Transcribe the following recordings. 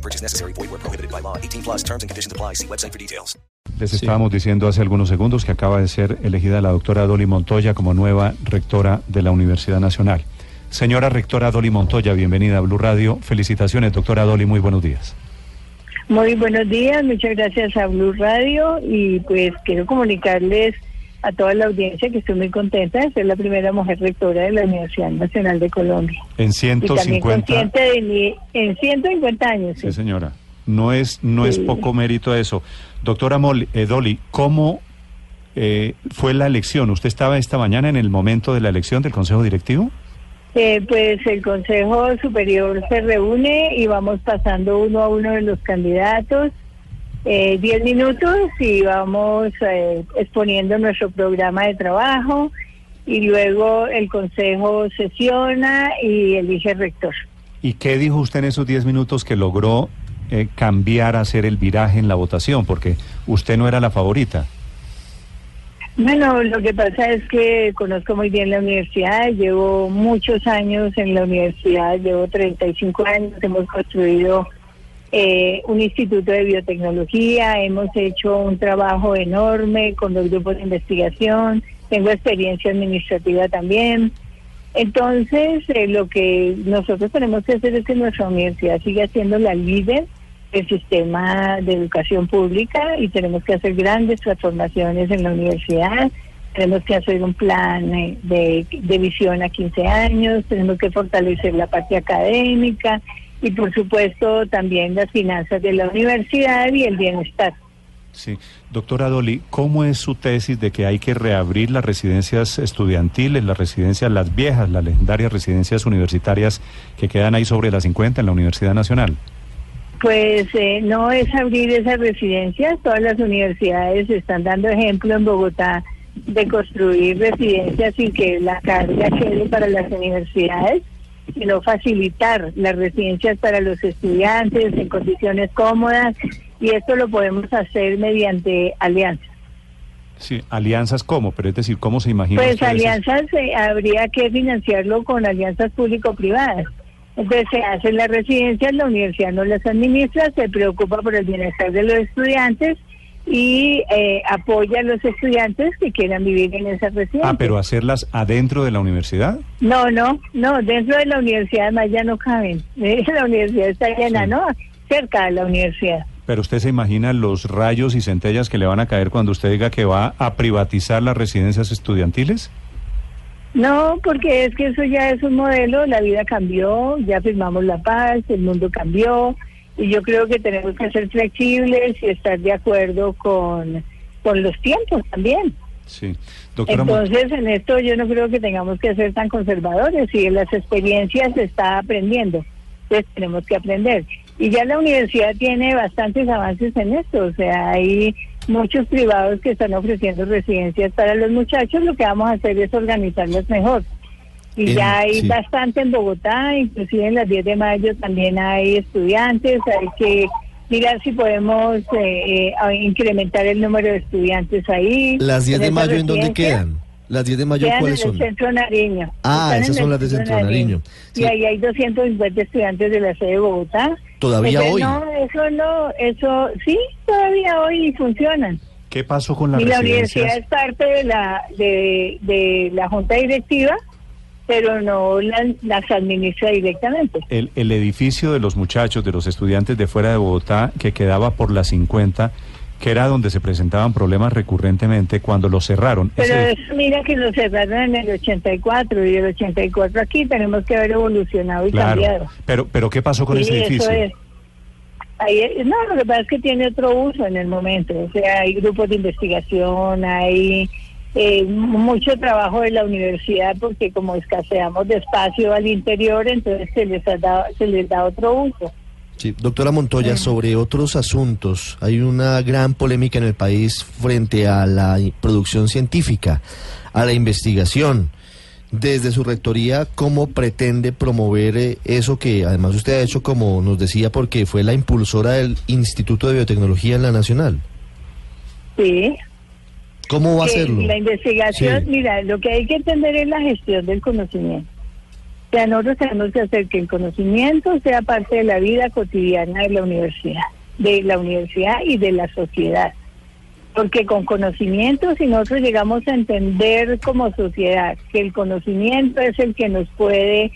No purchase necessary. Void where prohibited by law. 18 plus terms and conditions apply. See website for details. Les estábamos diciendo hace algunos segundos que acaba de ser elegida la doctora Dolly Montoya como nueva rectora de la Universidad Nacional. Señora rectora Dolly Montoya, bienvenida a Blue Radio. Felicitaciones, doctora Dolly, muy buenos días. Muy buenos días, muchas gracias a Blue Radio y pues quiero comunicarles a toda la audiencia que estoy muy contenta de ser la primera mujer rectora de la Universidad Nacional de Colombia. En Y 150 también consciente de mi, en 150 años. Sí, señora. No es, no es Sí. poco mérito eso. Doctora Mol- eh, Dolly, ¿cómo eh, fue la elección? ¿Usted estaba esta mañana en el momento de la elección del Consejo Directivo? Eh, pues el Consejo Superior se reúne y vamos pasando uno a uno de los candidatos. Eh, diez minutos y vamos eh, exponiendo nuestro programa de trabajo y luego el Consejo sesiona y elige rector. ¿Y qué dijo usted en esos 10 minutos que logró eh, cambiar, hacer el viraje en la votación? Porque usted no era la favorita. Bueno, lo que pasa es que conozco muy bien la universidad, llevo muchos años en la universidad, llevo 35 años, hemos construido eh, un instituto de biotecnología, hemos hecho un trabajo enorme con los grupos de investigación, tengo experiencia administrativa también. Entonces, eh, lo que nosotros tenemos que hacer es que nuestra universidad siga siendo la líder del sistema de educación pública y tenemos que hacer grandes transformaciones en la universidad. Tenemos que hacer un plan eh, de, de visión a 15 años, tenemos que fortalecer la parte académica y, por supuesto, también las finanzas de la universidad y el bienestar. Sí. Doctora Dolly, ¿cómo es su tesis de que hay que reabrir las residencias estudiantiles, las residencias, las viejas, las legendarias residencias universitarias que quedan ahí sobre las 50 en la Universidad Nacional? Pues eh, no es abrir esas residencias, todas las universidades están dando ejemplo en Bogotá de construir residencias sin que la carga quede para las universidades, sino facilitar las residencias para los estudiantes en condiciones cómodas y esto lo podemos hacer mediante alianzas. Sí, alianzas cómo, pero es decir, ¿cómo se imagina Pues alianzas eh, habría que financiarlo con alianzas público-privadas. Entonces se hacen las residencias, la universidad no las administra, se preocupa por el bienestar de los estudiantes y eh, apoya a los estudiantes que quieran vivir en esas residencias. Ah, pero hacerlas adentro de la universidad. No, no, no, dentro de la universidad además ya no caben. La universidad está llena, Sí. ¿no? Cerca de la universidad. Pero usted se imagina los rayos y centellas que le van a caer cuando usted diga que va a privatizar las residencias estudiantiles. No, porque es que eso ya es un modelo, la vida cambió, ya firmamos la paz, el mundo cambió y yo creo que tenemos que ser flexibles y estar de acuerdo con, con los tiempos también. Sí. Doctora Entonces, en esto yo no creo que tengamos que ser tan conservadores y en las experiencias se está aprendiendo. Entonces, tenemos que aprender. Y ya la universidad tiene bastantes avances en esto. O sea, hay muchos privados que están ofreciendo residencias para los muchachos. Lo que vamos a hacer es organizarlas mejor. Y En- ya hay sí. bastante en Bogotá, inclusive en las 10 de mayo también hay estudiantes. Hay que mirar si podemos eh, eh, incrementar el número de estudiantes ahí. Las 10 de mayo, ¿en dónde quedan? Las 10 de mayo, Quedan ¿cuáles en son? el centro Nariño. Ah, Están esas son las de Centro Nariño. Sí. Y ahí hay 250 estudiantes de la sede de Bogotá. ¿Todavía Entonces, hoy? No, eso no, eso sí, todavía hoy funcionan. ¿Qué pasó con las y la universidad es parte de la de, de la junta directiva, pero no la- las administra directamente. El, el edificio de los muchachos, de los estudiantes de fuera de Bogotá, que quedaba por las 50, que era donde se presentaban problemas recurrentemente cuando lo cerraron. Pero Ese- eso, mira que lo cerraron en el 84 y el 84 aquí tenemos que haber evolucionado y claro. cambiado. Pero, pero ¿qué pasó con Sí, ese edificio? eso es. Ahí, no, lo que pasa es que tiene otro uso en el momento. O sea, hay grupos de investigación, hay eh, mucho trabajo de la universidad porque como escaseamos de espacio al interior, entonces se les, ha dado, se les da otro uso. Sí, doctora Montoya, sobre otros asuntos, hay una gran polémica en el país frente a la producción científica, a la investigación. Desde su rectoría, ¿cómo pretende promover eh, eso que además usted ha hecho, como nos decía, porque fue la impulsora del Instituto de Biotecnología en la Nacional? Sí. ¿Cómo va a hacerlo? La investigación, Sí. mira, lo que hay que entender es la gestión del conocimiento. O sea, nosotros tenemos que hacer que el conocimiento sea parte de la vida cotidiana de la universidad, de la universidad y de la sociedad. Porque con conocimiento, si nosotros llegamos a entender como sociedad que el conocimiento es el que nos puede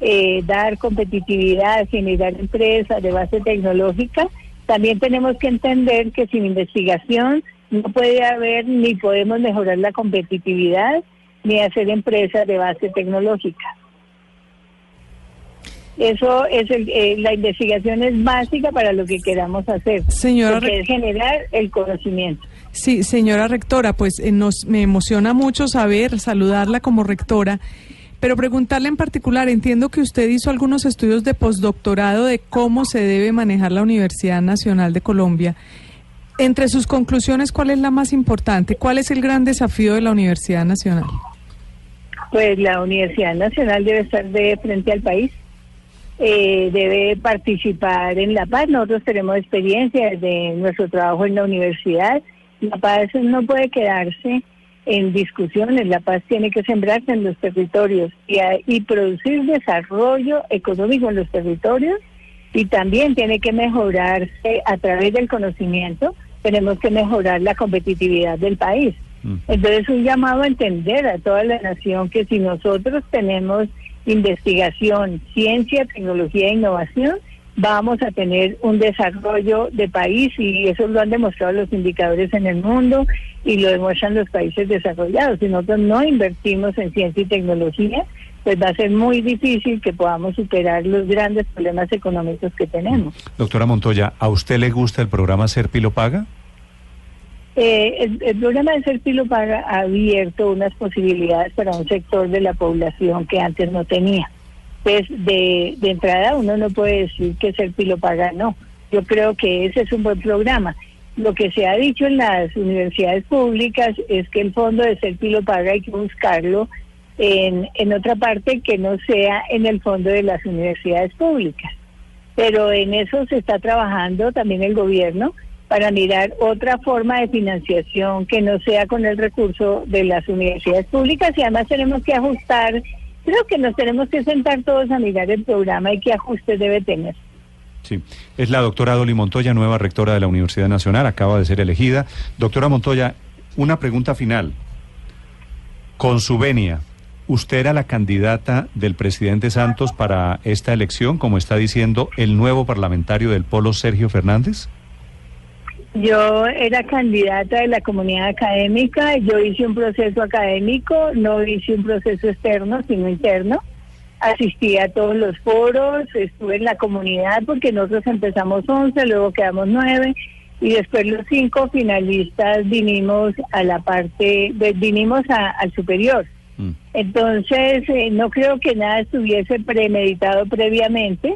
eh, dar competitividad, generar empresas de base tecnológica, también tenemos que entender que sin investigación no puede haber ni podemos mejorar la competitividad ni hacer empresas de base tecnológica. Eso es el- eh, la investigación es básica para lo que queramos hacer, Señora Re- es generar el conocimiento. Sí, señora rectora, pues eh, nos me emociona mucho saber, saludarla como rectora, pero preguntarle en particular, entiendo que usted hizo algunos estudios de postdoctorado de cómo se debe manejar la Universidad Nacional de Colombia. Entre sus conclusiones, ¿cuál es la más importante? ¿Cuál es el gran desafío de la Universidad Nacional? Pues la Universidad Nacional debe estar de frente al país, eh, debe participar en la paz. Nosotros tenemos experiencia de nuestro trabajo en la universidad. La paz no puede quedarse en discusiones, la paz tiene que sembrarse en los territorios y, a- y producir desarrollo económico en los territorios y también tiene que mejorarse a través del conocimiento, tenemos que mejorar la competitividad del país. Mm. Entonces, un llamado a entender a toda la nación que si nosotros tenemos investigación, ciencia, tecnología e innovación, vamos a tener un desarrollo de país y eso lo han demostrado los indicadores en el mundo y lo demuestran los países desarrollados. Si nosotros no invertimos en ciencia y tecnología, pues va a ser muy difícil que podamos superar los grandes problemas económicos que tenemos. Doctora Montoya, ¿a usted le gusta el programa Serpi lo paga? Eh, el, el programa de Serpilo Paga ha abierto unas posibilidades para un sector de la población que antes no tenía. Pues de, de entrada uno no puede decir que Serpilo Paga no. Yo creo que ese es un buen programa. Lo que se ha dicho en las universidades públicas es que el fondo de Serpilo Paga hay que buscarlo en, otra parte que no sea en el fondo de las universidades públicas pero en eso se está trabajando también el gobierno para mirar otra forma de financiación que no sea con el recurso de las universidades públicas y además tenemos que ajustar, creo que nos tenemos que sentar todos a mirar el programa y qué ajustes debe tener. Sí, es la doctora Dolly Montoya, nueva rectora de la Universidad Nacional, acaba de ser elegida. Doctora Montoya, una pregunta final. Con su venia, ¿usted era la candidata del presidente Santos para esta elección, como está diciendo el nuevo parlamentario del Polo, Sergio Fernández? Yo era candidata de la comunidad académica, yo hice un proceso académico, no hice un proceso externo, sino interno. Asistí a todos los foros, estuve en la comunidad porque nosotros empezamos 11, luego quedamos 9 y después los cinco finalistas vinimos a la parte, vinimos al superior. Mm. Entonces, eh, no creo que nada estuviese premeditado previamente,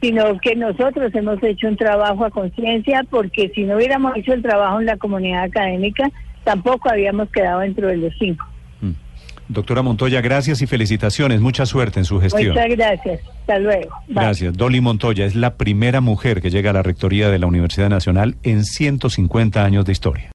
sino que nosotros hemos hecho un trabajo a conciencia, porque si no hubiéramos hecho el trabajo en la comunidad académica, tampoco habíamos quedado dentro de los cinco. Mm. Doctora Montoya, gracias y felicitaciones. Mucha suerte en su gestión. Muchas gracias. Hasta luego. Bye. Gracias. Dolly Montoya es la primera mujer que llega a la rectoría de la Universidad Nacional en 150 años de historia.